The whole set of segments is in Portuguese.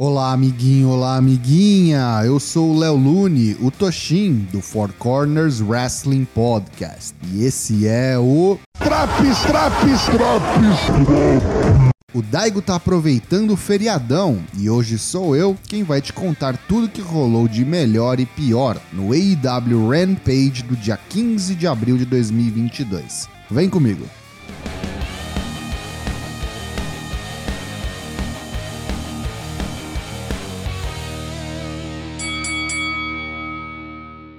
Olá, amiguinho, olá, amiguinha. Eu sou o Léo Lune, o Toshin do Four Corners Wrestling Podcast. E esse é o Traps, traps, traps. O Daigo tá aproveitando o feriadão e hoje sou eu quem vai te contar tudo que rolou de melhor e pior no AEW Rampage do dia 15 de abril de 2022. Vem comigo.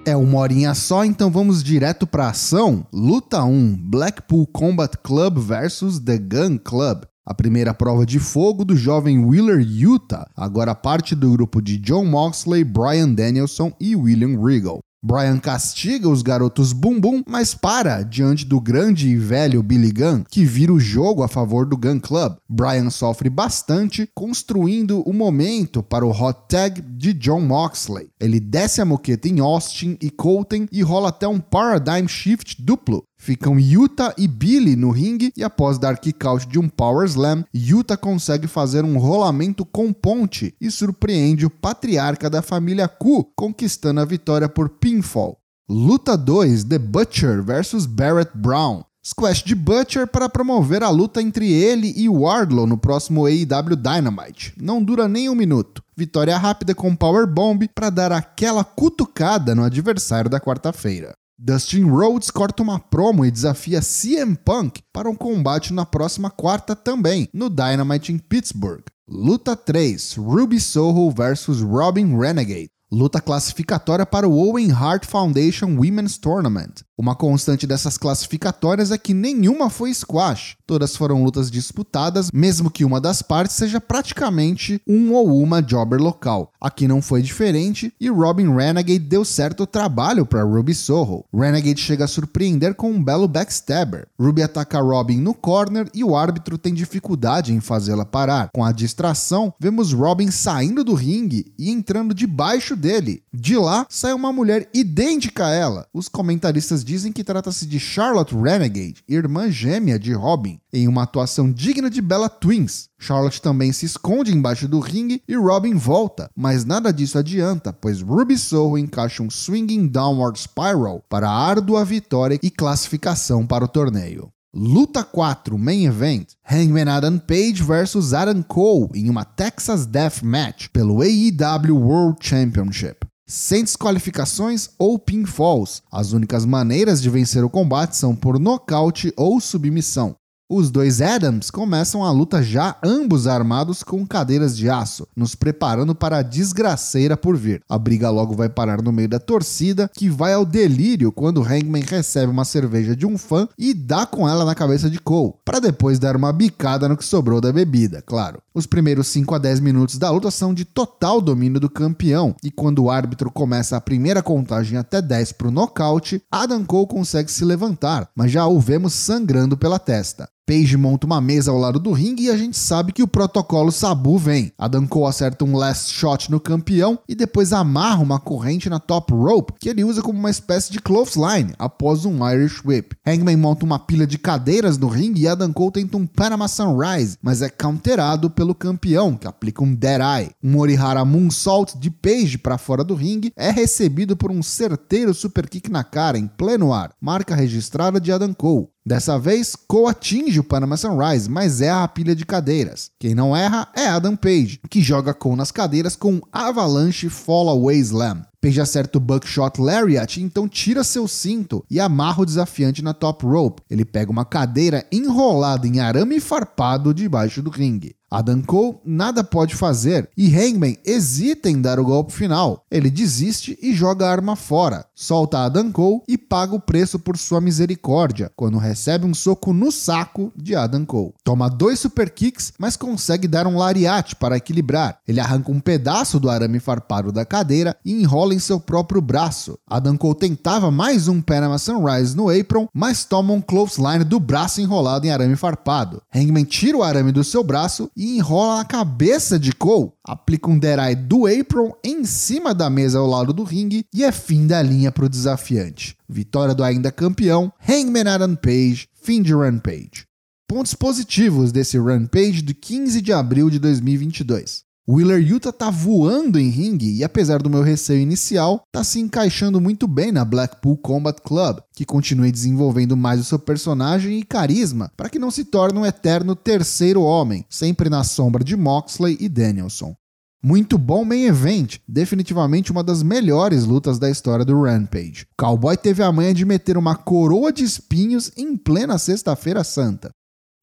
É uma horinha só, então vamos direto pra ação. Luta 1: Blackpool Combat Club versus The Gun Club. A primeira prova de fogo do jovem Wheeler Utah, agora parte do grupo de John Moxley, Brian Danielson e William Regal. Brian castiga os garotos bumbum, mas para diante do grande e velho Billy Gunn, que vira o jogo a favor do Gun Club. Brian sofre bastante, construindo o momento para o hot tag de John Moxley. Ele desce a moqueta em Austin e Colton e rola até um paradigm shift duplo, Ficam Yuta e Billy no ringue e após dar kick-out de um Power Slam, Yuta consegue fazer um rolamento com ponte e surpreende o patriarca da família Ku, conquistando a vitória por pinfall. Luta 2: The Butcher vs Barrett Brown. Squash de Butcher para promover a luta entre ele e Wardlow no próximo AEW Dynamite. Não dura nem um minuto. Vitória rápida com Power Bomb para dar aquela cutucada no adversário da quarta-feira. Dustin Rhodes corta uma promo e desafia CM Punk para um combate na próxima quarta também, no Dynamite em Pittsburgh. Luta 3: Ruby Soho vs Robin Renegade. Luta classificatória para o Owen Hart Foundation Women's Tournament. Uma constante dessas classificatórias é que nenhuma foi squash. Todas foram lutas disputadas, mesmo que uma das partes seja praticamente um ou uma jobber local. Aqui não foi diferente e Robin Renegade deu certo trabalho para Ruby Soho. Renegade chega a surpreender com um belo backstabber. Ruby ataca Robin no corner e o árbitro tem dificuldade em fazê-la parar. Com a distração, vemos Robin saindo do ringue e entrando debaixo dele. De lá sai uma mulher idêntica a ela. Os comentaristas dizem que trata-se de Charlotte Renegade, irmã gêmea de Robin, em uma atuação digna de Bella Twins. Charlotte também se esconde embaixo do ringue e Robin volta, mas nada disso adianta, pois Ruby Soho encaixa um Swinging Downward Spiral para a árdua vitória e classificação para o torneio. Luta 4, Main Event, Hangman Adam Page vs Adam Cole em uma Texas Death Match pelo AEW World Championship sem desqualificações ou pinfalls. As únicas maneiras de vencer o combate são por nocaute ou submissão. Os dois Adams começam a luta já ambos armados com cadeiras de aço, nos preparando para a desgraceira por vir. A briga logo vai parar no meio da torcida, que vai ao delírio quando Hangman recebe uma cerveja de um fã e dá com ela na cabeça de Cole, para depois dar uma bicada no que sobrou da bebida, claro. Os primeiros 5 a 10 minutos da luta são de total domínio do campeão, e quando o árbitro começa a primeira contagem até 10 para o nocaute, Adam Cole consegue se levantar, mas já o vemos sangrando pela testa. Page monta uma mesa ao lado do ringue e a gente sabe que o protocolo Sabu vem. Adam Cole acerta um last shot no campeão e depois amarra uma corrente na top rope que ele usa como uma espécie de clothesline após um Irish Whip. Hangman monta uma pilha de cadeiras no ringue e Adam Cole tenta um Panama Sunrise, mas é counterado pelo campeão que aplica um Dead Eye. Um Morihara Moonsault de Page para fora do ringue é recebido por um certeiro super kick na cara em pleno ar, marca registrada de Adam Cole. Dessa vez, Cole atinge o Panama Sunrise, mas erra a pilha de cadeiras. Quem não erra é Adam Page, que joga Cole nas cadeiras com um Avalanche Fall Away Slam. Page acerta o Buckshot Lariat, então tira seu cinto e amarra o desafiante na top rope. Ele pega uma cadeira enrolada em arame farpado debaixo do ringue. Adam Cole nada pode fazer e Hangman hesita em dar o golpe final. Ele desiste e joga a arma fora, solta Adam Cole e paga o preço por sua misericórdia quando recebe um soco no saco de Adam Cole. Toma dois super kicks, mas consegue dar um lariat para equilibrar. Ele arranca um pedaço do arame farpado da cadeira e enrola em seu próprio braço. Adam Cole tentava mais um Panama Sunrise no apron, mas toma um clothesline do braço enrolado em arame farpado. Hangman tira o arame do seu braço e enrola na cabeça de Cole, aplica um Derai do apron em cima da mesa ao lado do ringue e é fim da linha para o desafiante. Vitória do ainda campeão, Hangman Adam Page, fim de Rampage. Pontos positivos desse Rampage de 15 de abril de 2022. O Wheeler Yuta tá voando em ringue e, apesar do meu receio inicial, tá se encaixando muito bem na Blackpool Combat Club, que continue desenvolvendo mais o seu personagem e carisma para que não se torne um eterno terceiro homem, sempre na sombra de Moxley e Danielson. Muito bom main event, definitivamente uma das melhores lutas da história do Rampage. Cowboy teve a manha de meter uma coroa de espinhos em plena Sexta-feira Santa.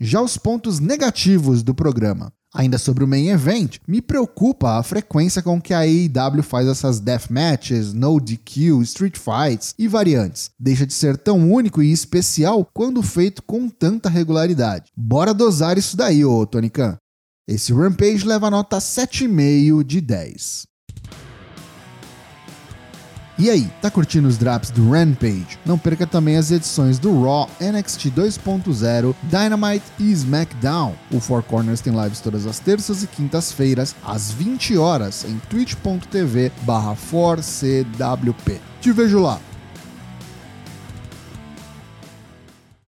Já os pontos negativos do programa. Ainda sobre o main event, me preocupa a frequência com que a AEW faz essas death matches, no DQ, street fights e variantes. Deixa de ser tão único e especial quando feito com tanta regularidade. Bora dosar isso daí, ô Tony Khan. Esse Rampage leva nota 7,5 de 10. E aí, tá curtindo os drops do Rampage? Não perca também as edições do Raw, NXT 2.0, Dynamite e SmackDown. O Four Corners tem lives todas as terças e quintas-feiras, às 20 horas, em twitch.tv barra 4CWP. Te vejo lá!